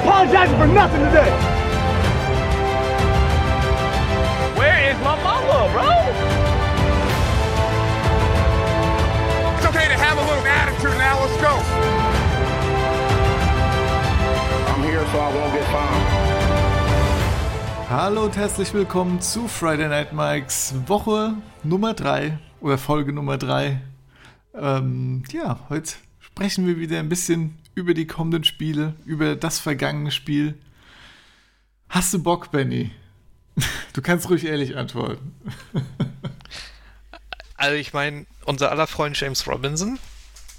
apologizing for nothing today. Where is my mama, bro? It's okay to have a little attitude now. Let's go. I'm here so I won't get fined. Hallo und herzlich willkommen zu Friday Night Mikes Woche Nummer 3 oder Folge Nummer 3. Ähm, ja, heute sprechen wir wieder ein bisschen über die kommenden Spiele, über das vergangene Spiel. Hast du Bock, Benny? Du kannst ruhig ehrlich antworten. Also ich meine, unser aller Freund James Robinson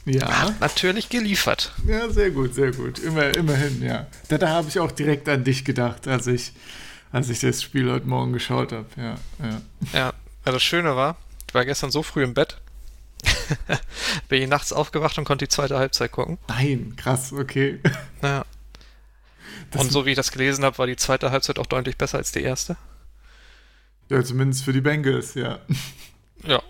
Ja. hat natürlich geliefert. Ja, sehr gut, sehr gut. Immer, immerhin, ja. Da, da habe ich auch direkt an dich gedacht, als ich, als ich das Spiel heute Morgen geschaut habe. Ja, ja. Ja, ja, das Schöne war, ich war gestern so früh im Bett, bin ich nachts aufgewacht und konnte die zweite Halbzeit gucken. Nein, krass, okay. Ja. Das- und so wie ich das gelesen habe, war die zweite Halbzeit auch deutlich besser als die erste. Ja, zumindest für die Bengals, ja. Ja.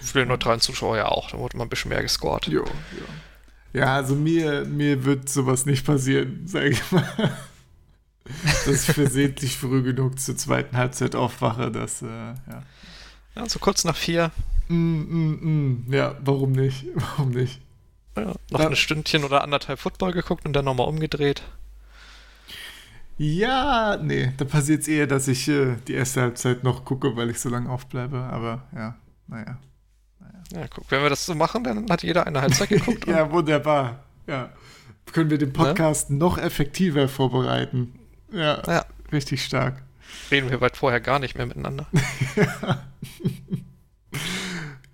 Für den neutralen Zuschauer ja auch, da wurde mal ein bisschen mehr gescored. Jo, ja. Ja, also mir, mir wird sowas nicht passieren, sage ich mal. Dass ich versehentlich früh genug zur zweiten Halbzeit aufwache, das, äh, ja. Ja, so kurz nach vier, Mm, mm, mm. Ja, warum nicht? Warum nicht? ja, noch Ja. ein Stündchen oder anderthalb Football geguckt und dann nochmal umgedreht. Ja, nee, da passiert es eher, dass ich äh, die erste Halbzeit noch gucke, weil ich so lange aufbleibe, aber ja, naja. Ja, guck, wenn wir das so machen, dann hat jeder eine Halbzeit geguckt. Ja, wunderbar. Ja. Können wir den Podcast noch effektiver vorbereiten? Ja, Ja. richtig stark. Reden wir weit vorher gar nicht mehr miteinander.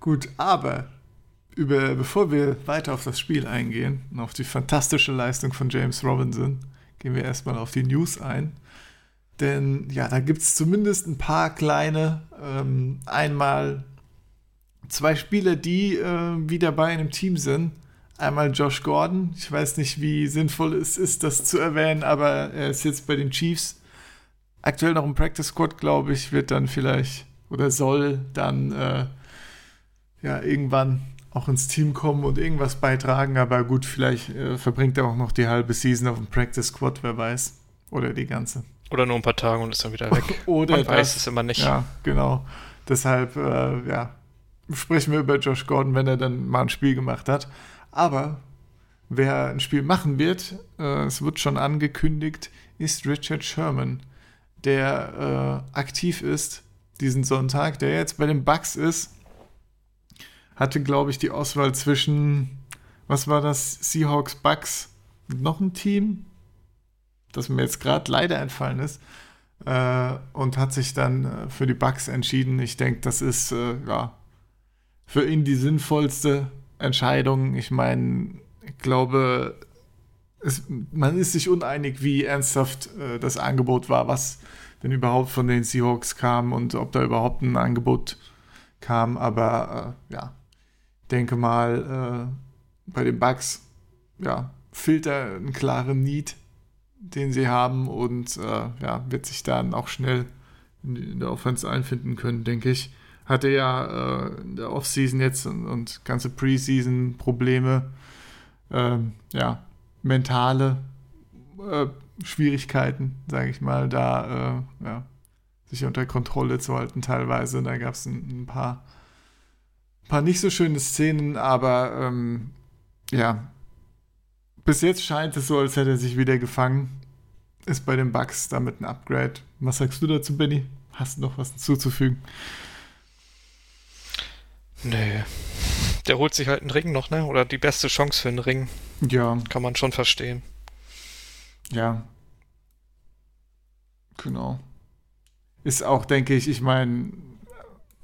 Gut, aber über, bevor wir weiter auf das Spiel eingehen und auf die fantastische Leistung von James Robinson, gehen wir erstmal auf die News ein. Denn ja, da gibt es zumindest ein paar kleine, ähm, einmal zwei Spieler, die äh, wieder bei einem Team sind. Einmal Josh Gordon. Ich weiß nicht, wie sinnvoll es ist, das zu erwähnen, aber er ist jetzt bei den Chiefs. Aktuell noch im Practice Squad, glaube ich, wird dann vielleicht oder soll dann äh, ja irgendwann auch ins Team kommen und irgendwas beitragen. Aber gut, vielleicht äh, verbringt er auch noch die halbe Season auf dem Practice Squad, wer weiß. Oder die ganze. Oder nur ein paar Tage und ist dann wieder weg. Oder Man weiß das. es immer nicht. Ja, genau. Deshalb, äh, ja, sprechen wir über Josh Gordon, wenn er dann mal ein Spiel gemacht hat. Aber wer ein Spiel machen wird, äh, es wird schon angekündigt, ist Richard Sherman, der äh, aktiv ist diesen Sonntag, der jetzt bei den Bucks ist. Hatte, glaube ich, die Auswahl zwischen, was war das, Seahawks, Bucks, und noch ein Team, das mir jetzt gerade leider entfallen ist äh, und hat sich dann äh, für die Bucks entschieden. Ich denke, das ist äh, ja für ihn die sinnvollste Entscheidung. Ich meine, ich glaube, es, man ist sich uneinig, wie ernsthaft äh, das Angebot war, was denn überhaupt von den Seahawks kam und ob da überhaupt ein Angebot kam. Aber äh, ja, denke mal, äh, bei den Bucks, ja, fehlt da ein klarer Need den sie haben und äh, ja, wird sich dann auch schnell in der Offense einfinden können, denke ich. Hatte ja äh, in der Offseason jetzt und, und ganze Preseason Probleme, ähm, ja, mentale äh, Schwierigkeiten, sage ich mal, da äh, ja, sich unter Kontrolle zu halten teilweise. Da gab es ein, ein paar, paar nicht so schöne Szenen, aber ähm, ja, bis jetzt scheint es so, als hätte er sich wieder gefangen. Ist bei den Bucks damit ein Upgrade. Was sagst du dazu, Benny? Hast du noch was hinzuzufügen? Nee. Der holt sich halt einen Ring noch, ne? Oder die beste Chance für einen Ring. Ja, Kann man schon verstehen. ja. Genau. Ist auch, denke ich, ich meine,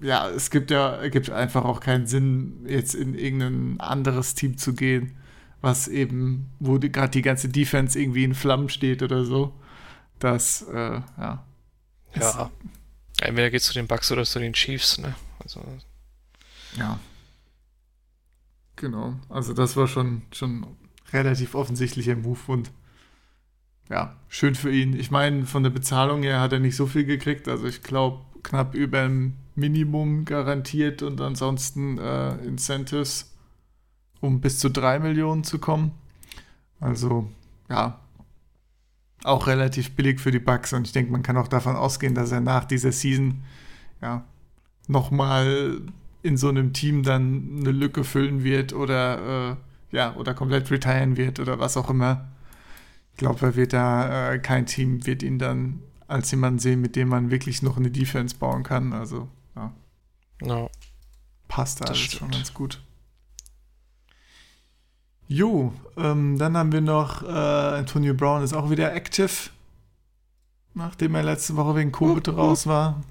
ja, es gibt ja, gibt einfach auch keinen Sinn, jetzt in irgendein anderes Team zu gehen, was eben, wo gerade die ganze Defense irgendwie in Flammen steht oder so. Das, äh, ja. Ja. Entweder geht's zu den Bucks oder zu den Chiefs, ne? Also, Ja. Genau. Also das war schon, schon relativ offensichtlicher Move und ja, schön für ihn. Ich meine, von der Bezahlung her hat er nicht so viel gekriegt. Also ich glaube, knapp über ein Minimum garantiert und ansonsten äh, Incentives, um bis zu drei Millionen zu kommen. Also, ja, auch relativ billig für die Bucks und ich denke, man kann auch davon ausgehen, dass er nach dieser Season ja nochmal in so einem Team dann eine Lücke füllen wird oder äh, ja oder komplett retiren wird oder was auch immer. Ich glaube, er wird da äh, kein Team wird ihn dann als jemanden sehen, mit dem man wirklich noch eine Defense bauen kann. Also ja, Ja. passt da alles schon stimmt. ganz gut. Jo, ähm, dann haben wir noch äh, Antonio Brown ist auch wieder active, nachdem er letzte Woche wegen Covid raus war.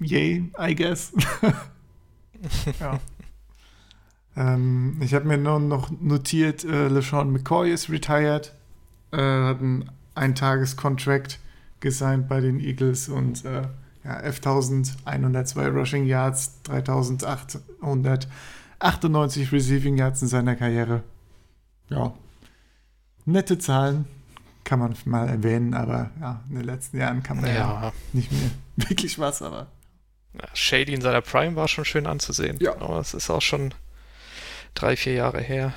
Yay, I guess. ja. ähm, ich habe mir nur noch notiert, äh, LeSean McCoy ist retired, äh, hat einen Eintages-Contract gesigned bei den Eagles und äh, ja, 11.102 Rushing Yards, 3.898 Receiving Yards in seiner Karriere. Ja, nette Zahlen, kann man mal erwähnen, aber ja, in den letzten Jahren kann man ja, Ja. nicht mehr wirklich was, aber ja. Shady in seiner Prime war schon schön anzusehen. Ja. Aber es ist auch schon drei, vier Jahre her.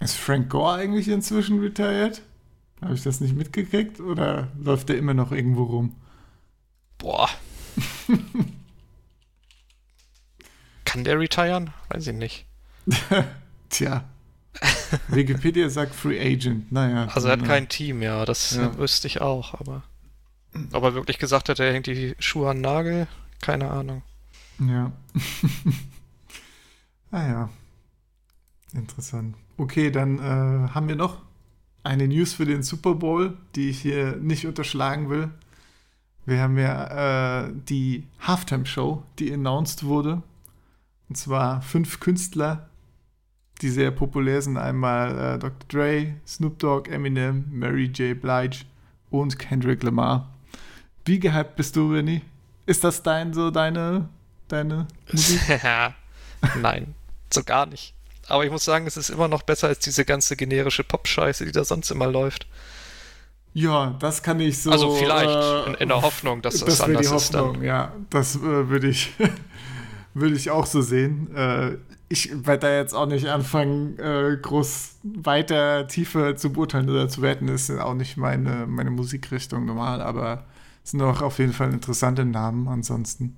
ist Frank Gore eigentlich inzwischen retired? Habe ich das nicht mitgekriegt oder läuft der immer noch irgendwo rum? Boah. Kann der retiren? Weiß ich nicht. Tja. Wikipedia sagt Free Agent. Naja. Also er hat kein Team, ja, das Ja. äh, wüsste ich auch, aber ob er wirklich gesagt hat, er hängt die Schuhe an den Nagel, keine Ahnung. Ja. ah ja. Interessant. Okay, dann äh, haben wir noch eine News für den Super Bowl, die ich hier nicht unterschlagen will. Wir haben ja äh, die Halftime-Show, die announced wurde. Und zwar fünf Künstler, die sehr populär sind. Einmal äh, Dr. Dre, Snoop Dogg, Eminem, Mary J. Blige und Kendrick Lamar. Wie gehypt bist du, Renny? Ist das dein, so deine, deine Musik? Nein, so gar nicht. Aber ich muss sagen, es ist immer noch besser als diese ganze generische Pop-Scheiße, die da sonst immer läuft. Ja, das kann ich so. also vielleicht äh, in, in der Hoffnung, dass das, das anders die ist Hoffnung, dann. ja. Das äh, würde ich, würde ich auch so sehen. Äh, ich werde da jetzt auch nicht anfangen, äh, groß weiter tiefer zu beurteilen oder zu werten. Das ist auch nicht meine, meine Musikrichtung normal, aber es sind auch auf jeden Fall interessante Namen ansonsten.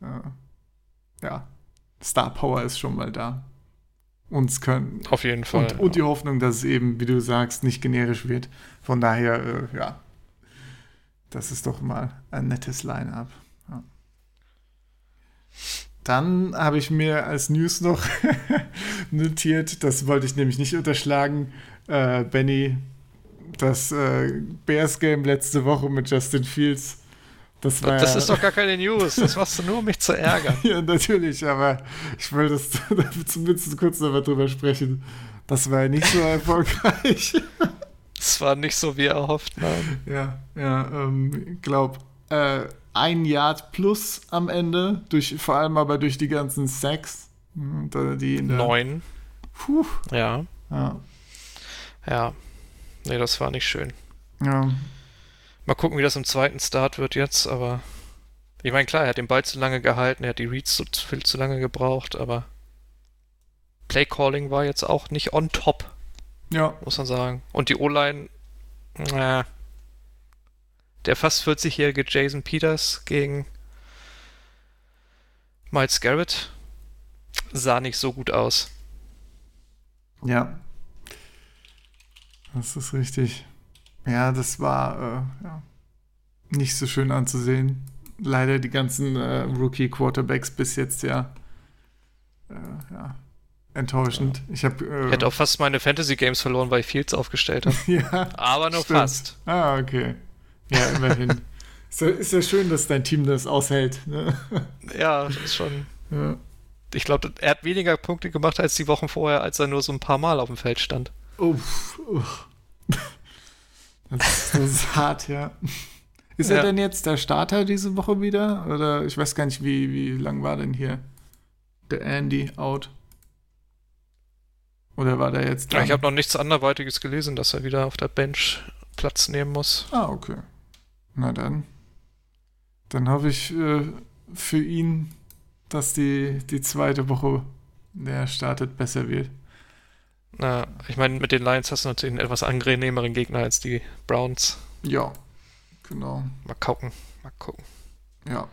Äh, ja, Star Power ist schon mal da. Und es können Auf jeden Fall. und, und die Hoffnung, dass es eben, wie du sagst, nicht generisch wird. Von daher, äh, ja, das ist doch mal ein nettes Line-up. Ja. Dann habe ich mir als News noch notiert, das wollte ich nämlich nicht unterschlagen, äh, Benny, das äh, Bears-Game letzte Woche mit Justin Fields. Das war das ist doch gar keine News. Das machst du nur, um mich zu ärgern. ja, natürlich, aber ich wollte das zumindest kurz nochmal drüber sprechen. Das war ja nicht so erfolgreich. Es war nicht so, wie erhofft. Nein. ja, ja, ähm, ich glaube, äh, ein Yard plus am Ende, durch, vor allem aber durch die ganzen Sacks. hm, Die Neun. Puh, Ja, ja, ja. Nee, das war nicht schön. ja, Mal gucken, wie das im zweiten Start wird jetzt, aber. Ich meine, klar, er hat den Ball zu lange gehalten, er hat die Reads so viel zu lange gebraucht, aber. Playcalling war jetzt auch nicht on top, ja, muss man sagen. Und die O-Line, na, der fast 40-jährige Jason Peters gegen Miles Garrett sah nicht so gut aus. ja. Das ist richtig. Ja, das war äh, ja, nicht so schön anzusehen. Leider die ganzen äh, Rookie-Quarterbacks bis jetzt ja, äh, ja enttäuschend. Ich habe äh, Ich hätte auch fast meine Fantasy Games verloren, weil ich Fields aufgestellt habe. ja, Aber nur Stimmt. fast. Ah, okay. Ja, immerhin. ist, ja, ist ja schön, dass dein Team das aushält. Ne? Ja, das ist schon. Ja. Ich glaube, er hat weniger Punkte gemacht als die Wochen vorher, als er nur so ein paar Mal auf dem Feld stand. Uff, uff. Das, das ist hart, ja. Ist er Ja. denn jetzt der Starter diese Woche wieder? Oder ich weiß gar nicht, wie, wie lang war denn hier der Andy out? Oder war der jetzt Ja, ich habe noch nichts anderweitiges gelesen, dass er wieder auf der Bench Platz nehmen muss. Ah, okay. Na dann. Dann hoffe ich äh, für ihn, dass die, die zweite Woche, der startet, besser wird. Na, ich meine, mit den Lions hast du natürlich einen etwas angenehmeren Gegner als die Browns. Ja, genau. Mal gucken, mal gucken. Ja.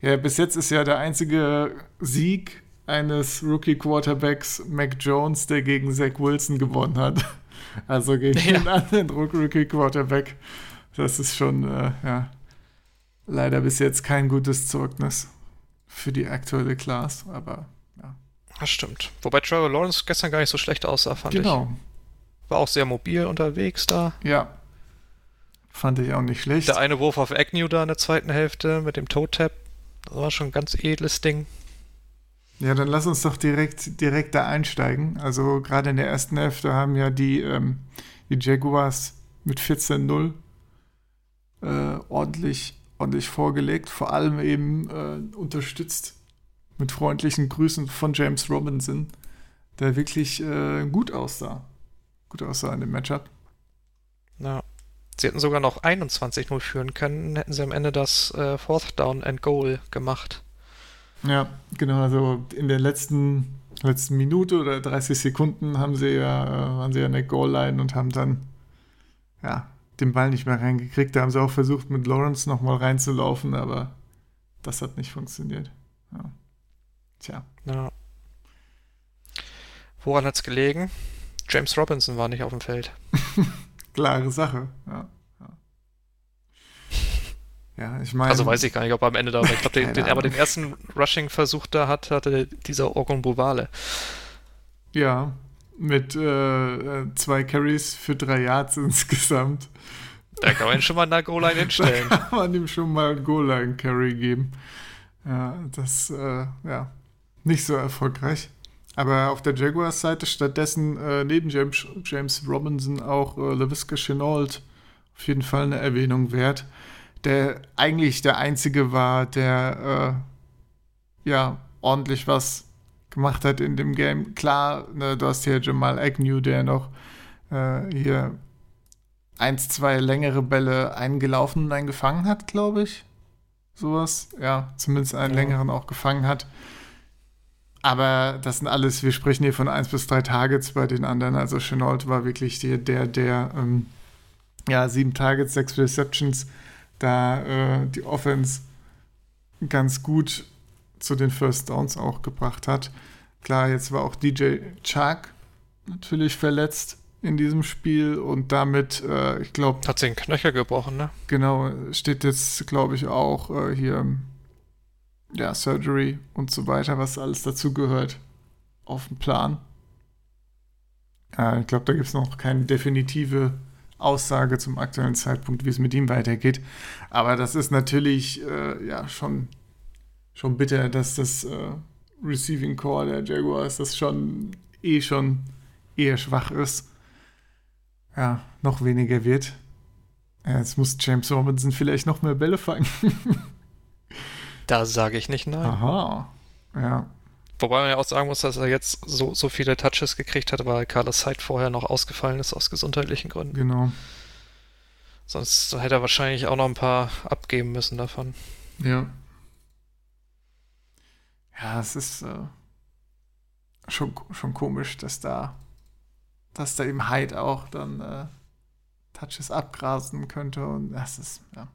Ja, bis jetzt ist ja der einzige Sieg eines Rookie-Quarterbacks Mac Jones, der gegen Zach Wilson gewonnen hat. Also gegen Ja. den anderen Rookie-Quarterback. Das ist schon, äh, ja, leider bis jetzt kein gutes Zeugnis für die aktuelle Class, aber. Das stimmt. Wobei Trevor Lawrence gestern gar nicht so schlecht aussah, fand Genau, ich. War auch sehr mobil unterwegs da. ja. Fand ich auch nicht schlecht. Der eine Wurf auf Agnew da in der zweiten Hälfte mit dem Toe-Tap. Das war schon ein ganz edles Ding. Ja, dann lass uns doch direkt, direkt da einsteigen. Also gerade in der ersten Hälfte haben ja die, ähm, die Jaguars mit 14-0 äh, ordentlich, ordentlich vorgelegt. Vor allem eben äh, unterstützt mit freundlichen Grüßen von James Robinson, der wirklich äh, gut aussah. Gut aussah in dem Matchup. Ja. Sie hätten sogar noch 21-0 führen können, hätten sie am Ende das äh, Fourth Down and Goal gemacht. Ja, genau. Also in der letzten, letzten Minute oder 30 Sekunden haben sie ja, äh, waren sie ja in der Goal-Line und haben dann ja, den Ball nicht mehr reingekriegt. Da haben sie auch versucht, mit Lawrence nochmal reinzulaufen, aber das hat nicht funktioniert. Ja. Tja. Ja. Woran hat's gelegen? James Robinson war nicht auf dem Feld. Klare Sache. Ja, ja. ich meine. Also weiß ich gar nicht, ob er am Ende da war. Ich glaube, den, den, aber den ersten Rushing-Versuch da hat, hatte dieser Orgon Bovale. Ja, mit äh, zwei Carries für drei Yards insgesamt. Da kann man ihn schon mal in der Goal-Line hinstellen. Da kann man ihm schon mal einen Goal-Line-Carry geben. Ja, das, äh, ja, nicht so erfolgreich. Aber auf der Jaguars-Seite stattdessen äh, neben James, James Robinson auch äh, LaVisca Chenault auf jeden Fall eine Erwähnung wert, der eigentlich der Einzige war, der äh, ja ordentlich was gemacht hat in dem Game. Klar, ne, du hast hier Jamal Agnew, der noch äh, hier eins, zwei längere Bälle eingelaufen und einen gefangen hat, glaube ich. Sowas. Ja, zumindest einen Ja. längeren auch gefangen hat. Aber das sind alles, wir sprechen hier von eins bis drei Targets bei den anderen. Also Chenault war wirklich der, der, der ähm, ja, sieben Targets, sechs Receptions, da äh, die Offense ganz gut zu den First Downs auch gebracht hat. Klar, jetzt war auch DJ Chark natürlich verletzt in diesem Spiel und damit, äh, ich glaube, Hat sich den Knöchel gebrochen, ne? genau, steht jetzt, glaube ich, auch äh, hier, ja, Surgery und so weiter, was alles dazu gehört, auf dem Plan. Äh, ich glaube, da gibt es noch keine definitive Aussage zum aktuellen Zeitpunkt, wie es mit ihm weitergeht. Aber das ist natürlich, äh, ja, schon, schon bitter, dass das äh, Receiving Core der Jaguars das schon eh schon eher schwach ist. Ja, noch weniger wird. Jetzt muss James Robinson vielleicht noch mehr Bälle fangen. Da sage ich nicht nein. Aha. Ja. Wobei man ja auch sagen muss, dass er jetzt so, so viele Touches gekriegt hat, weil Carlos Hyde vorher noch ausgefallen ist aus gesundheitlichen Gründen. Genau. Sonst hätte er wahrscheinlich auch noch ein paar abgeben müssen davon. Ja. Ja, es ist äh, schon, schon komisch, dass da, dass da eben Hyde auch dann äh, Touches abgrasen könnte und das ist, ja.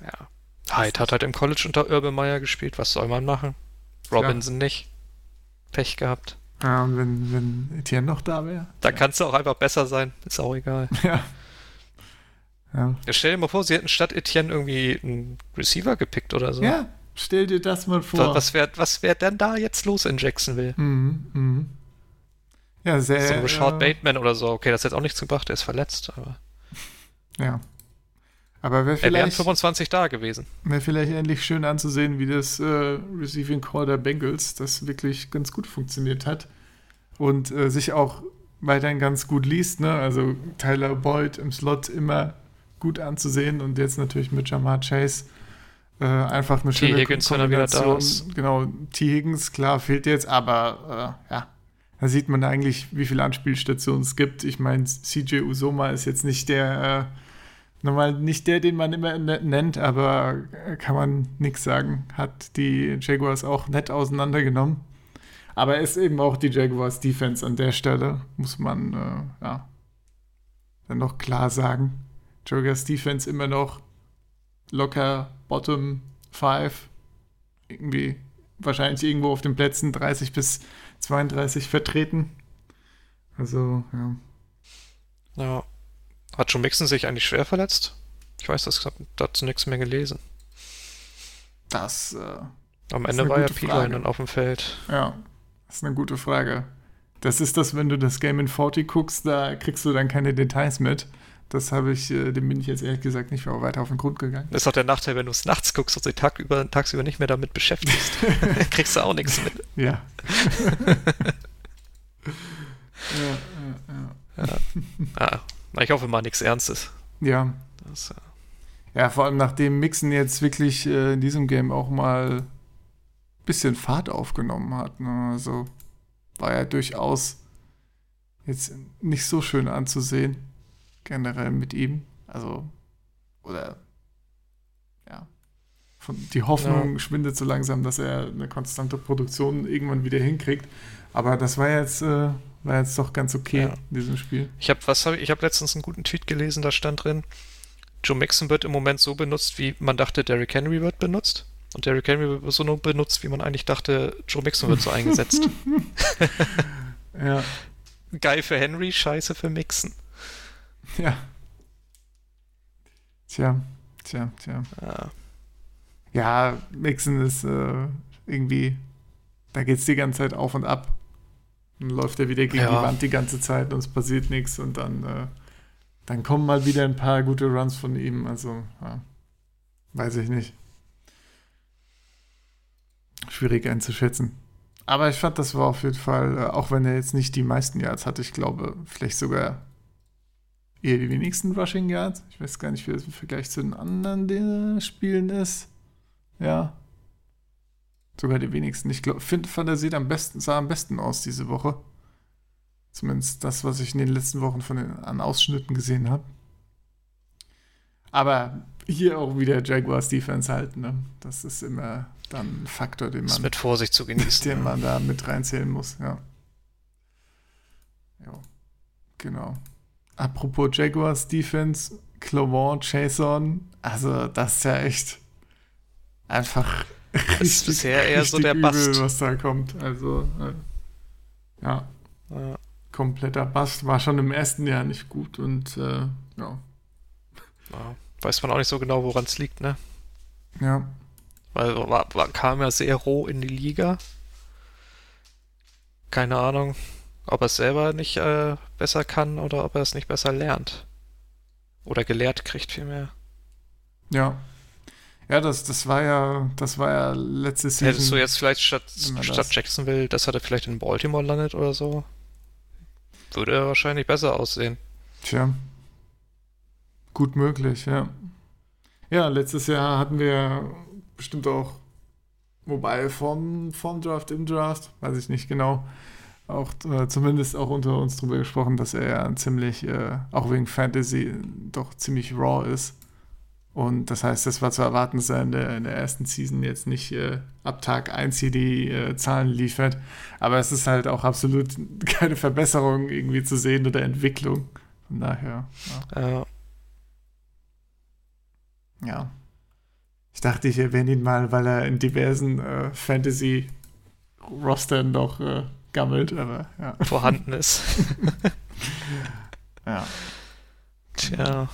Ja. Hyde hat halt im College unter Urban Meyer gespielt. Was soll man machen? Robinson nicht. Pech gehabt. Ja, und wenn, wenn Etienne noch da wäre. Da kannst du auch einfach besser sein. Ist auch egal. Ja. Ja. Ja, stell dir mal vor, sie hätten statt Etienne irgendwie einen Receiver gepickt oder so. ja, stell dir das mal vor. Was wäre was wär denn da jetzt los in Jacksonville? Mhm, mhm. Ja, sehr. so ein Rashad äh, Bateman oder so. Okay, das hat jetzt auch nichts gebracht, der ist verletzt, aber Ja. Aber wäre er wäre vielleicht, 25 da gewesen. wär vielleicht endlich schön anzusehen, wie das äh, Receiving Core der Bengals das wirklich ganz gut funktioniert hat und äh, sich auch weiterhin ganz gut liest. Ne? Also Tyler Boyd im Slot immer gut anzusehen und jetzt natürlich mit Jamar Chase äh, einfach eine T. schöne Higgins, er da Kombination. ist. Genau, T. Higgins, klar, fehlt jetzt, aber äh, ja, da sieht man eigentlich, wie viele Anspielstationen es gibt. Ich meine, CJ Usoma ist jetzt nicht der, äh, normal nicht der, den man immer ne- nennt, aber äh, kann man nichts sagen. Hat die Jaguars auch nett auseinandergenommen. Aber ist eben auch die Jaguars Defense an der Stelle, muss man äh, ja dann noch klar sagen. Jaguars Defense immer noch locker Bottom 5. Irgendwie wahrscheinlich irgendwo auf den Plätzen 30 bis 32 vertreten. Also, ja. Ja. Hat Joe Mixon sich eigentlich schwer verletzt? Ich weiß, das habe dazu nichts mehr gelesen. Das. Äh, Am Ende war ja gute Pila Frage. dann auf dem Feld. Ja, das ist eine gute Frage. Das ist das, wenn du das Game in 40 guckst, da kriegst du dann keine Details mit. Das habe ich, äh, dem bin ich jetzt ehrlich gesagt nicht mehr weiter auf den Grund gegangen. Das ist auch der Nachteil, wenn du es nachts guckst und dich Tag über, tagsüber nicht mehr damit beschäftigst. Kriegst du auch nichts mit. Ja. ja, ja, ja. Ah, na, ich hoffe mal nichts Ernstes. Ja, Das, äh, Ja, vor allem nachdem Mixon jetzt wirklich äh, in diesem Game auch mal ein bisschen Fahrt aufgenommen hat. Ne? Also war ja durchaus jetzt nicht so schön anzusehen, generell mit ihm. Also, oder ja. Von, die Hoffnung schwindet so langsam, dass er eine konstante Produktion irgendwann wieder hinkriegt. Aber das war jetzt, äh, war jetzt doch ganz okay Ja. in diesem Spiel. Ich habe was hab ich, ich habe letztens einen guten Tweet gelesen, da stand drin, Joe Mixon wird im Moment so benutzt, wie man dachte, Derrick Henry wird benutzt. Und Derrick Henry wird so nur benutzt, wie man eigentlich dachte, Joe Mixon wird so eingesetzt. Ja, Geil für Henry, scheiße für Mixon. ja. Tja, tja, tja. Ja, Ja, Mixon ist äh, irgendwie, da geht's die ganze Zeit auf und ab. Dann läuft er wieder gegen Ja. die Wand die ganze Zeit und es passiert nichts und dann, äh, dann kommen mal wieder ein paar gute Runs von ihm. Also, ja, weiß ich nicht. Schwierig einzuschätzen. Aber ich fand, das war auf jeden Fall, äh, auch wenn er jetzt nicht die meisten Yards hatte, ich glaube, vielleicht sogar eher die wenigsten Rushing Yards. Ich weiß gar nicht, wie das im Vergleich zu den anderen Spielen ist. Ja. Sogar die wenigsten. Ich glaube, finde, fand er sieht am besten, sah am besten aus diese Woche. Zumindest das, was ich in den letzten Wochen von den an Ausschnitten gesehen habe. Aber hier auch wieder Jaguars Defense halten. Ne? Das ist immer dann ein Faktor, den man mit Vorsicht zu genießen. den man da mit reinzählen muss, ja. Ja, genau. Apropos Jaguars Defense, Clement, Jason, also das ist ja echt einfach Das ist bisher eher so der Bast. was da kommt. Also, äh, ja, Ja. kompletter Bast. War schon im ersten Jahr nicht gut und äh, ja. Ja. Weiß man auch nicht so genau, woran es liegt, ne? Ja, Weil war, war, kam ja sehr roh in die Liga. Keine Ahnung, ob er es selber nicht äh, besser kann oder ob er es nicht besser lernt. Oder gelehrt kriegt vielmehr. ja. Ja, das, das war ja, das war ja letztes Season. Hättest du jetzt vielleicht statt, statt das. Jacksonville, dass er vielleicht in Baltimore landet oder so? Würde er wahrscheinlich besser aussehen. Tja. Gut möglich, ja. Ja, letztes Jahr hatten wir bestimmt auch, wobei vom, vom Draft im Draft, weiß ich nicht genau, auch äh, zumindest auch unter uns drüber gesprochen, dass er ja ziemlich, äh, auch wegen Fantasy, doch ziemlich raw ist. Und das heißt, das war zu erwarten, dass er in der, in der ersten Season jetzt nicht äh, ab Tag 1 hier die äh, Zahlen liefert. Aber es ist halt auch absolut keine Verbesserung irgendwie zu sehen oder Entwicklung. Von daher, ja. Äh, ja. Ich dachte, ich erwähne ihn mal, weil er in diversen äh, Fantasy-Rostern noch äh, gammelt, aber ja. vorhanden ist. Ja, Tja,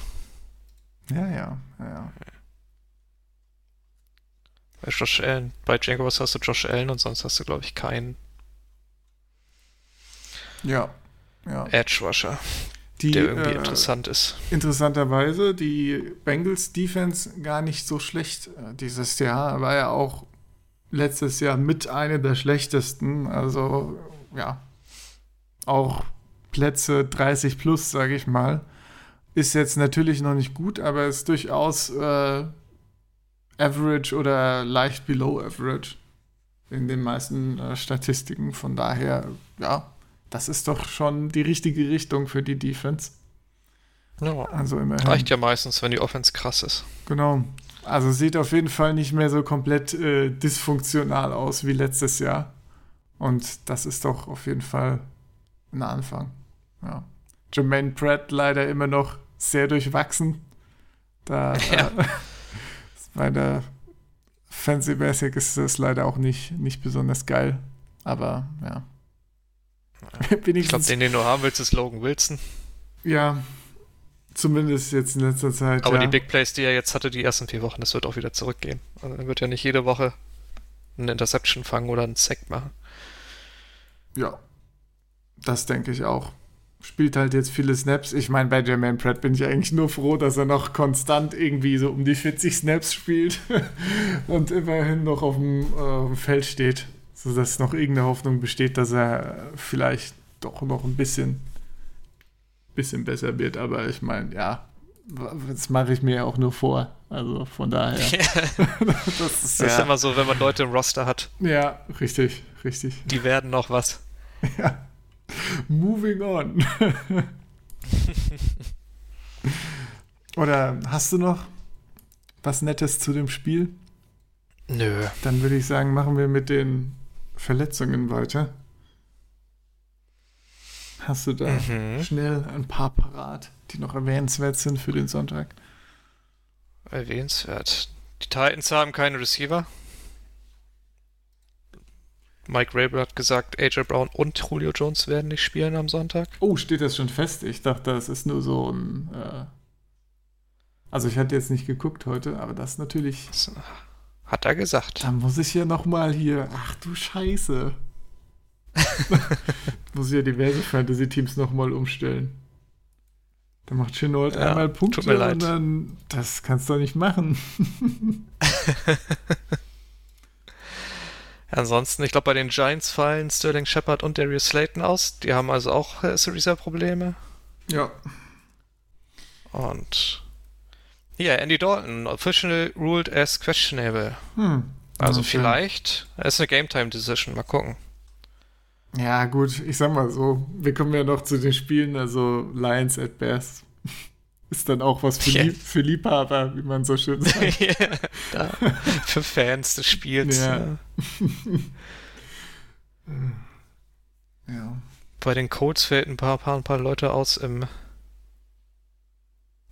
ja, ja. ja. bei Josh Allen, bei Jaguars hast du Josh Allen und sonst hast du, glaube ich, keinen Ja, ja. Edge Rusher, Die, der irgendwie äh, interessant ist. interessanterweise die Bengals Defense gar nicht so schlecht äh, dieses Jahr. War ja auch letztes Jahr mit einer der schlechtesten. Also ja, auch Plätze 30 plus, sage ich mal. Ist jetzt natürlich noch nicht gut, aber ist durchaus äh, average oder leicht below average in den meisten äh, Statistiken. Von daher, ja, das ist doch schon die richtige Richtung für die Defense. Ja, Also immerhin. reicht ja meistens, wenn die Offense krass ist. Genau. Also sieht auf jeden Fall nicht mehr so komplett äh, dysfunktional aus wie letztes Jahr. Und das ist doch auf jeden Fall ein Anfang. Ja. Jermaine Pratt leider immer noch sehr durchwachsen. Da Ja. äh, bei der Fancy Basic ist das leider auch nicht, nicht besonders geil. Aber ja. Ich glaube, den, den du haben willst, ist Logan Wilson. ja, zumindest jetzt in letzter Zeit. Aber ja. die Big Plays, die er jetzt hatte, die ersten vier Wochen, das wird auch wieder zurückgehen. Also er wird ja nicht jede Woche eine Interception fangen oder einen Sack machen. Ja, das denke ich auch. Spielt halt jetzt viele Snaps. Ich meine, bei Jermaine Pratt bin ich eigentlich nur froh, dass er noch konstant irgendwie so um die 40 Snaps spielt und immerhin noch auf dem, äh, auf dem Feld steht, sodass noch irgendeine Hoffnung besteht, dass er vielleicht doch noch ein bisschen, bisschen besser wird. Aber ich meine, ja, das mache ich mir ja auch nur vor. Also von daher. das ist Das ist ja, immer so, wenn man Leute im Roster hat, ja, richtig, richtig. die werden noch was. Ja. Moving on. Oder hast du noch was Nettes zu dem Spiel? Nö. Dann würde ich sagen, machen wir mit den Verletzungen weiter. Hast du da Mhm. schnell ein paar parat, die noch erwähnenswert sind für den Sonntag? Erwähnenswert. Die Titans haben keine Receiver. Mike Rabel hat gesagt, AJ Brown und Julio Jones werden nicht spielen am Sonntag. Oh, steht das schon fest? Ich dachte, das ist nur so ein. Äh also, ich hatte jetzt nicht geguckt heute, aber das natürlich. Das hat er gesagt. Da muss ich ja nochmal hier. Ach du Scheiße. muss ich ja diverse Fantasy-Teams nochmal umstellen. Da macht Chenault Ja, einmal Punkte und dann. Das kannst du doch nicht machen. Ansonsten, ich glaube, bei den Giants fallen Sterling Shepard und Darius Slayton aus. Die haben also auch äh, Reserve-Probleme. Ja. Und ja, Andy Dalton, officially ruled as questionable. Hm. Also Okay. vielleicht, es ist eine Game-Time-Decision, mal gucken. Ja, gut, ich sag mal so, wir kommen ja noch zu den Spielen, also Lions at Bears ist dann auch was für, Ja. Lieb für Liebhaber, wie man so schön sagt. da, für Fans des Spiels. Ja. ne? ja. Bei den Colts fällt ein paar, paar, ein paar Leute aus im.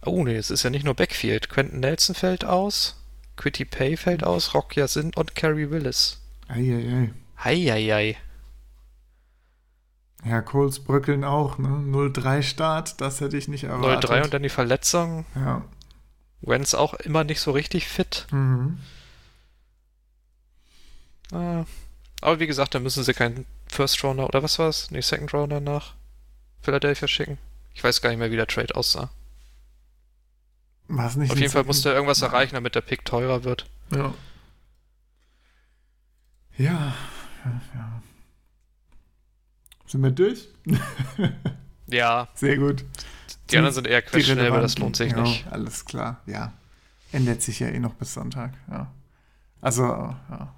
Oh nee, es ist ja nicht nur Backfield. Quentin Nelson fällt aus, Quitty Pay fällt aus, Rock Yasin und Kerry Willis. Eieiei. Heieiei. Ja, Coles bröckeln auch, ne? 0-3 Start, das hätte ich nicht erwartet. 0-3 und dann die Verletzung. Ja. Wentz auch immer nicht so richtig fit. Mhm. Ah. Aber wie gesagt, da müssen sie keinen First Rounder oder was war's? Nee, Second Rounder nach Philadelphia schicken. Ich weiß gar nicht mehr, wie der Trade aussah. Was nicht Auf jeden Fall musste er irgendwas erreichen, damit der Pick teurer wird. Ja. Ja, ja, ja. Sind wir durch? Ja, Sehr gut. die anderen sind eher Die questionable, das lohnt sich ja, nicht. Alles klar, ja. Ändert sich ja eh noch bis Sonntag, ja. Also, ja.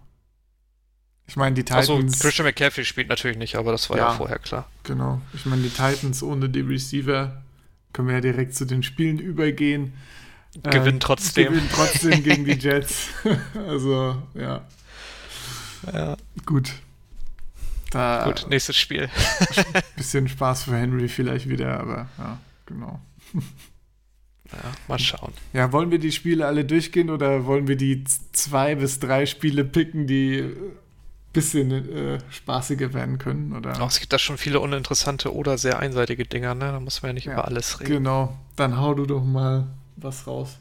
Ich meine, die Titans. Achso, Christian McCaffrey spielt natürlich nicht, aber das war ja, Ja. vorher klar. Genau. Ich meine, die Titans ohne die Receiver können wir ja direkt zu den Spielen übergehen. Äh, Gewinnt trotzdem. Gewinnen trotzdem gegen die Jets. also, ja, Ja, gut. Da gut, nächstes Spiel. bisschen Spaß für Henry vielleicht wieder, aber ja, genau. Ja, mal schauen. Ja, wollen wir die Spiele alle durchgehen oder wollen wir die zwei bis drei Spiele picken, die äh, bisschen äh, spaßiger werden können? Oder? Oh, es gibt da schon viele uninteressante oder sehr einseitige Dinger, ne? Da muss man ja nicht Ja, über alles reden. Genau, dann hau du doch mal was raus.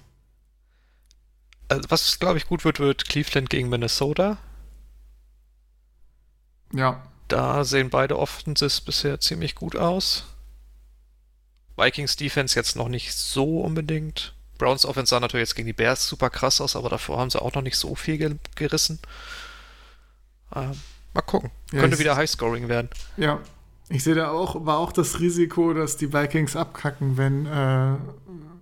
Also, was, glaube ich, gut wird, wird Cleveland gegen Minnesota. Ja, Da sehen beide Offenses bisher ziemlich gut aus. Vikings Defense jetzt noch nicht so unbedingt. Browns Offense sah natürlich jetzt gegen die Bears super krass aus, aber davor haben sie auch noch nicht so viel ge gerissen. Ähm, mal gucken. Ja, Könnte wieder Highscoring werden. ja. Ich sehe da auch, war auch das Risiko, dass die Vikings abkacken, wenn, äh,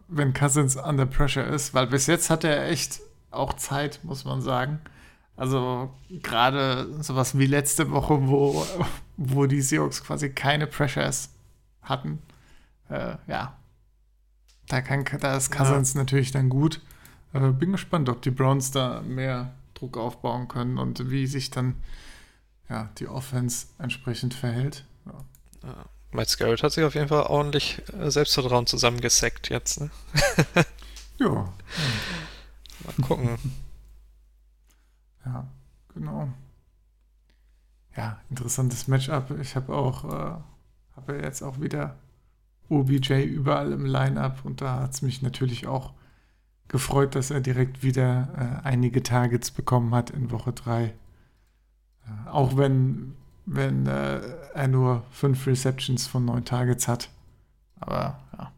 wenn Cousins under pressure ist, weil bis jetzt hat er echt auch Zeit, muss man sagen. Also gerade sowas wie letzte Woche, wo, wo die Seahawks quasi keine Pressures hatten. Äh, ja. Da, kann, da ist Cousins natürlich dann gut. Äh, bin gespannt, ob die Browns da mehr Druck aufbauen können und wie sich dann ja, die Offense entsprechend verhält. Ja. Ja. Miles Garrett hat sich auf jeden Fall ordentlich äh, Selbstvertrauen zusammengesackt jetzt. Ne? ja. Mal gucken. Ja, genau. Ja, interessantes Matchup. Ich habe auch, äh, habe jetzt auch wieder OBJ überall im Line-Up und da hat es mich natürlich auch gefreut, dass er direkt wieder äh, einige Targets bekommen hat in Woche 3. Äh, auch wenn, wenn äh, er nur fünf Receptions von neun Targets hat. Aber ja.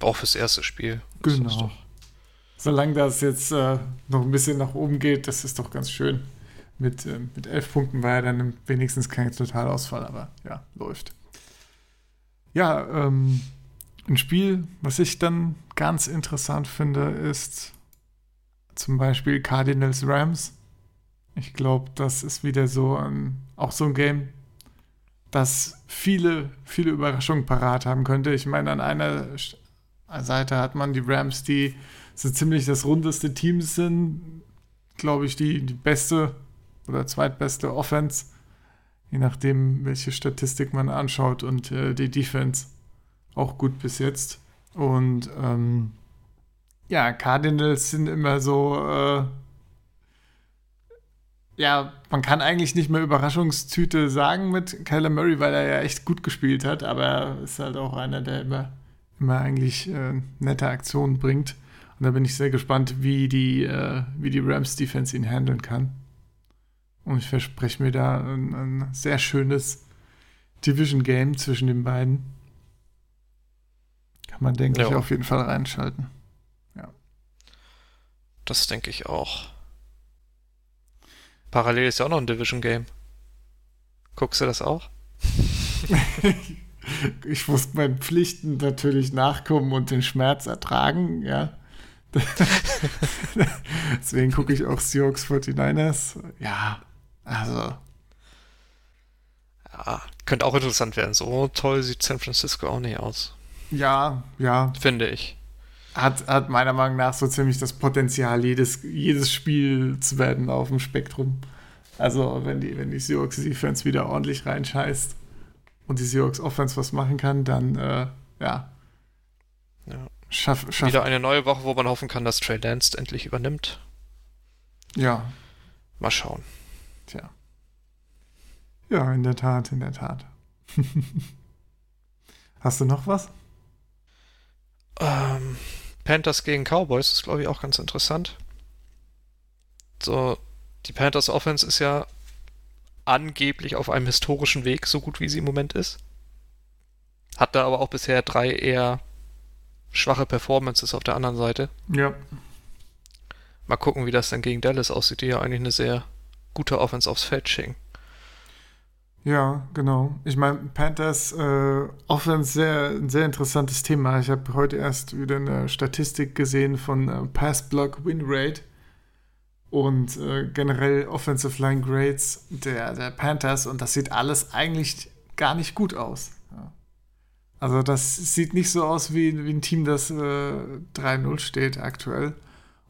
Auch fürs erste Spiel. Genau. Solange das jetzt äh, noch ein bisschen nach oben geht, das ist doch ganz schön. Mit, äh, mit elf Punkten war er dann wenigstens kein Totalausfall, aber ja, läuft. Ja, ähm, ein Spiel, was ich dann ganz interessant finde, ist zum Beispiel Cardinals Rams. Ich glaube, das ist wieder so ein, auch so ein Game, das viele, viele Überraschungen parat haben könnte. Ich meine, an einer Seite hat man die Rams, die so ziemlich das rundeste Team sind, glaube ich, die, die beste oder zweitbeste Offense, je nachdem, welche Statistik man anschaut und äh, die Defense auch gut bis jetzt. Und ähm, ja, Cardinals sind immer so, äh, ja, man kann eigentlich nicht mehr Überraschungstüte sagen mit Kyler Murray, weil er ja echt gut gespielt hat, aber er ist halt auch einer, der immer, immer eigentlich äh, nette Aktionen bringt. Und da bin ich sehr gespannt, wie die, äh, wie die Rams Defense ihn handeln kann. Und ich verspreche mir da ein, ein sehr schönes Division Game zwischen den beiden. Kann man, denke ja. ich, auf jeden Fall reinschalten. Ja. Das denke ich auch. Parallel ist ja auch noch ein Division Game. Guckst du das auch? ich muss meinen Pflichten natürlich nachkommen und den Schmerz ertragen, ja. Deswegen gucke ich auch Seahawks 49ers. Ja, also. Ja, könnte auch interessant werden. So toll sieht San Francisco auch nicht aus. Ja, ja. Finde ich. Hat, hat meiner Meinung nach so ziemlich das Potenzial, jedes, jedes Spiel zu werden auf dem Spektrum. Also, wenn die, wenn die Seahawks Defense wieder ordentlich reinscheißt und die Seahawks Offense was machen kann, dann, äh, ja. Ja. Schaff, schaff. Wieder eine neue Woche, wo man hoffen kann, dass Trey Lance endlich übernimmt. Ja. Mal schauen. Tja. Ja, in der Tat, in der Tat. Hast du noch was? Ähm, Panthers gegen Cowboys ist, glaube ich, auch ganz interessant. So, die Panthers Offense ist ja angeblich auf einem historischen Weg, so gut wie sie im Moment ist. Hat da aber auch bisher drei eher schwache Performances auf der anderen Seite. Ja. Mal gucken, wie das dann gegen Dallas aussieht, die ja eigentlich eine sehr gute Offense aufs Feld schicken. Ja, genau. Ich meine, Panthers äh, Offense sehr, ein sehr interessantes Thema. Ich habe heute erst wieder eine Statistik gesehen von äh, Pass Block Win Rate und äh, generell Offensive Line Grades der, der Panthers und das sieht alles eigentlich gar nicht gut aus. Also das sieht nicht so aus wie, wie ein Team, das äh, 3-0 steht aktuell.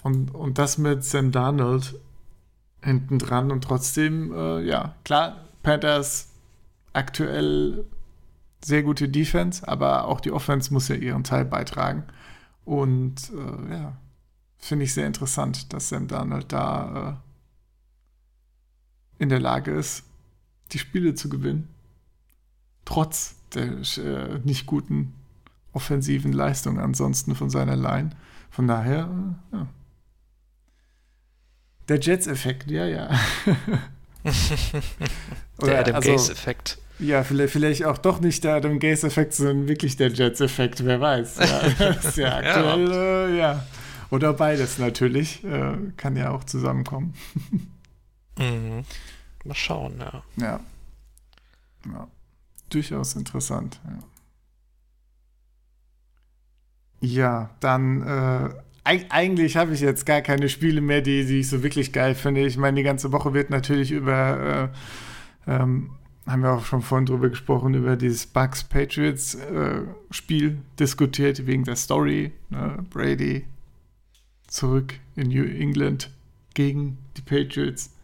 Und, und das mit Sam Darnold hinten dran und trotzdem, äh, ja, klar, Panthers aktuell sehr gute Defense, aber auch die Offense muss ja ihren Teil beitragen. Und äh, ja, finde ich sehr interessant, dass Sam Darnold da äh, in der Lage ist, die Spiele zu gewinnen. Trotz der äh, nicht guten offensiven Leistung ansonsten von seiner Line. Von daher, äh, ja. Der Jets-Effekt, ja, ja. der Adam also, Gaze-Effekt. Ja, vielleicht, vielleicht auch doch nicht der Adam Gaze-Effekt, sondern wirklich der Jets-Effekt, wer weiß. Ja, das ist ja aktuell, ja. Äh, ja. Oder beides natürlich. Äh, kann ja auch zusammenkommen. mhm. Mal schauen, ja. Ja. ja. Durchaus interessant, ja. Ja, dann äh, eigentlich habe ich jetzt gar keine Spiele mehr, die, die, ich so wirklich geil finde. Ich meine, die ganze Woche wird natürlich über, äh, ähm, haben wir auch schon vorhin drüber gesprochen, über dieses Bucks Patriots äh, Spiel diskutiert, wegen der Story. Ne? Brady zurück in New England gegen die Patriots.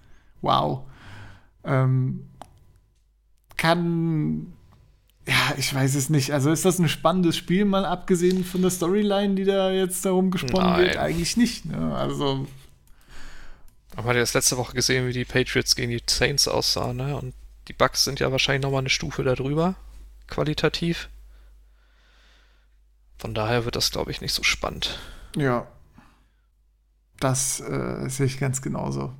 Wow. Ähm, kann, ja, ich weiß es nicht. Also ist das ein spannendes Spiel, mal abgesehen von der Storyline, die da jetzt darum gesponnen wird? Nein. Eigentlich nicht. Ne? Also, Aber man hat ja das letzte Woche gesehen, wie die Patriots gegen die Saints aussahen, ne? Und die Bucks sind ja wahrscheinlich nochmal eine Stufe darüber, qualitativ. Von daher wird das, glaube ich, nicht so spannend. ja. Das äh, sehe ich ganz genauso.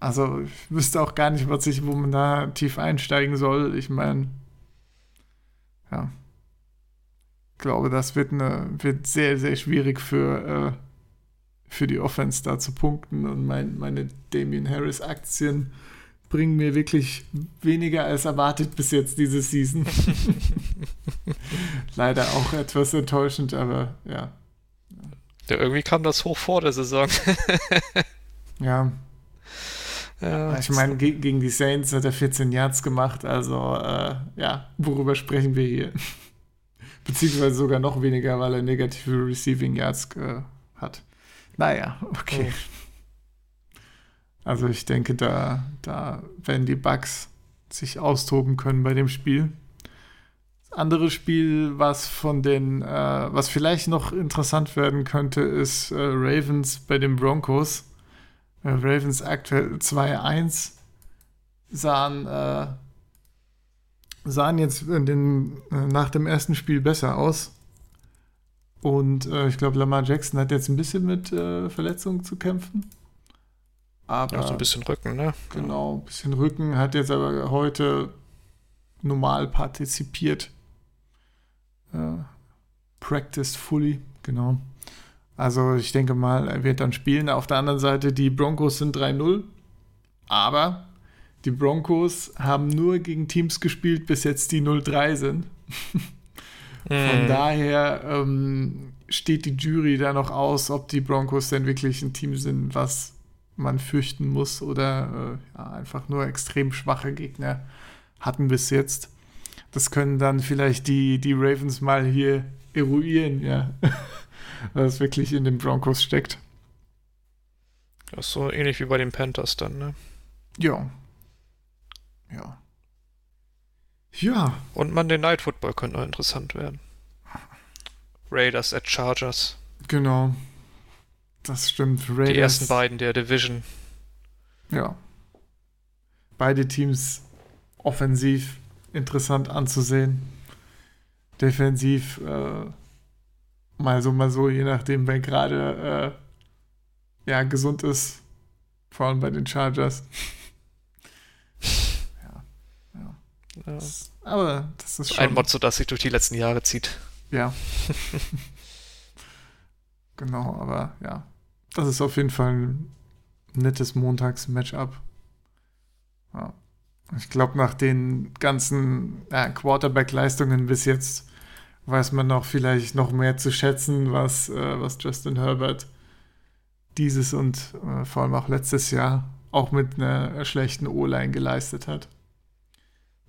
Also, ich wüsste auch gar nicht, was ich, wo man da tief einsteigen soll. Ich meine, ja. Ich glaube, das wird, eine, wird sehr, sehr schwierig für, äh, für die Offense da zu punkten. Und mein, meine Damian Harris-Aktien bringen mir wirklich weniger als erwartet bis jetzt diese Season. Leider auch etwas enttäuschend, aber ja. Ja, irgendwie kam das hoch vor der Saison. Ja, ja, ich meine, ge gegen die Saints hat er 14 Yards gemacht, also äh, ja, worüber sprechen wir hier? Beziehungsweise sogar noch weniger, weil er negative Receiving Yards äh, hat. Naja, okay. Also ich denke, da, da werden die Bugs sich austoben können bei dem Spiel. Das andere Spiel, was von den, äh, was vielleicht noch interessant werden könnte, ist äh, Ravens bei den Broncos. Äh, Ravens aktuell 2-1 sahen, äh, sahen jetzt den, äh, nach dem ersten Spiel besser aus. Und äh, ich glaube, Lamar Jackson hat jetzt ein bisschen mit äh, Verletzungen zu kämpfen. Aber ja, so ein bisschen Rücken, ne? Genau, ein bisschen Rücken, hat jetzt aber heute normal partizipiert. Äh, practiced fully, genau. Also ich denke mal, er wird dann spielen. Auf der anderen Seite, die Broncos sind 3-0, aber die Broncos haben nur gegen Teams gespielt, bis jetzt die 0-3 sind. Von Mhm. daher ähm, steht die Jury da noch aus, ob die Broncos denn wirklich ein Team sind, was man fürchten muss oder äh, ja, einfach nur extrem schwache Gegner hatten bis jetzt. Das können dann vielleicht die, die Ravens mal hier eruieren, ja. was wirklich in den Broncos steckt. Das ist so ähnlich wie bei den Panthers dann, ne? Ja. Ja. Ja. Und Monday Night Football könnte noch interessant werden. Raiders at Chargers. Genau. Das stimmt. Raiders. Die ersten beiden der Division. Ja. Beide Teams offensiv interessant anzusehen. Defensiv äh, mal so, mal so, je nachdem, wer gerade äh, ja, gesund ist. Vor allem bei den Chargers. ja, ja. Ja. Das, aber das ist schon. Ein Motto, das sich durch die letzten Jahre zieht. Ja. genau, aber ja. Das ist auf jeden Fall ein nettes Montags-Matchup. Ja. Ich glaube, nach den ganzen ja, Quarterback-Leistungen bis jetzt weiß man noch vielleicht noch mehr zu schätzen, was, äh, was Justin Herbert dieses und äh, vor allem auch letztes Jahr auch mit einer schlechten O-Line geleistet hat.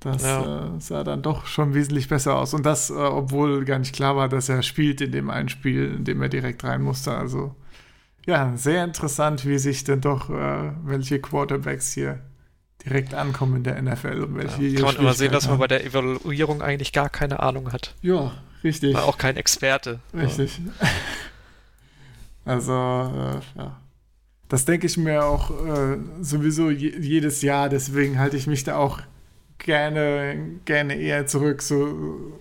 Das Ja. äh, sah dann doch schon wesentlich besser aus. Und das, äh, obwohl gar nicht klar war, dass er spielt in dem einen Spiel, in dem er direkt rein musste. Also ja, sehr interessant, wie sich denn doch äh, welche Quarterbacks hier direkt ankommen in der NFL und Ja. welche ihre Kann man immer sehen, dass man bei der Evaluierung eigentlich gar keine Ahnung hat. haben. Ja, richtig. War auch kein Experte. Richtig. Also, äh, ja. Das denke ich mir auch äh, sowieso je, jedes Jahr, deswegen halte ich mich da auch gerne, gerne eher zurück, so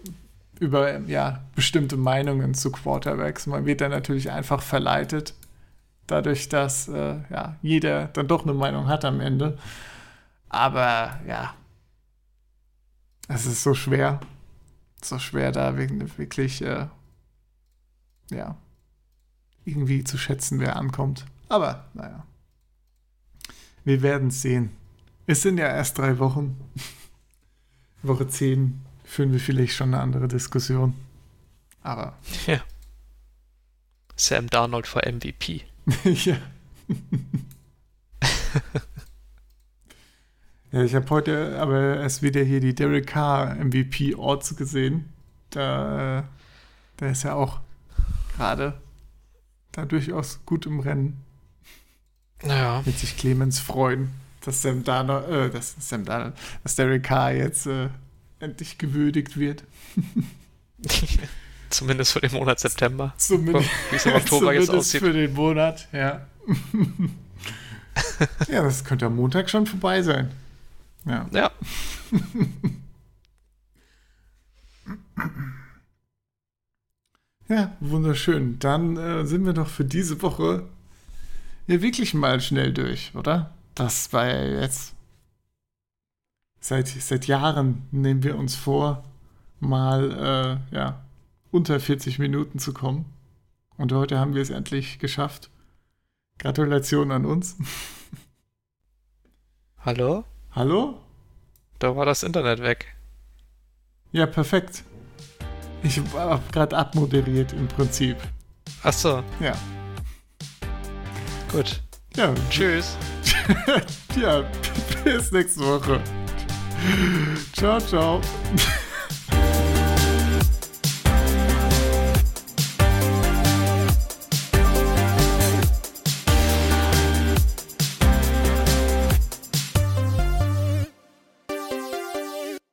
über ja, bestimmte Meinungen zu Quarterbacks. Man wird dann natürlich einfach verleitet, dadurch, dass äh, ja, jeder dann doch eine Meinung hat am Ende. Aber ja, es ist so schwer, so schwer da wirklich äh, ja, irgendwie zu schätzen, wer ankommt. Aber naja, wir werden es sehen. Es sind ja erst drei Wochen. Woche 10 führen wir vielleicht schon eine andere Diskussion. Aber Ja. Sam Darnold vor MVP. ja. ja, ich habe heute aber erst wieder hier die Derek Carr MVP Odds gesehen. Da, äh, der ist ja auch gerade da durchaus gut im Rennen. Naja, Wird sich Clemens freuen, dass Sam Darnold, äh, dass Sam Darnold, dass Derek Carr jetzt äh, endlich gewürdigt wird. Zumindest für den Monat September. Zumindest, Wie es im Oktober jetzt aussieht. für den Monat, ja. ja, das könnte am Montag schon vorbei sein. Ja. Ja, Ja, wunderschön. Dann äh, sind wir doch für diese Woche ja wirklich mal schnell durch, oder? Das war ja jetzt. Seit, seit Jahren nehmen wir uns vor, mal äh, ja, unter 40 Minuten zu kommen. Und heute haben wir es endlich geschafft. Gratulation an uns. hallo? Hallo? Da war das Internet weg. Ja, perfekt. Ich habe gerade abmoderiert im Prinzip. Achso, Ja. gut. Ja, Tschüss. ja, bis nächste Woche. Ciao, ciao.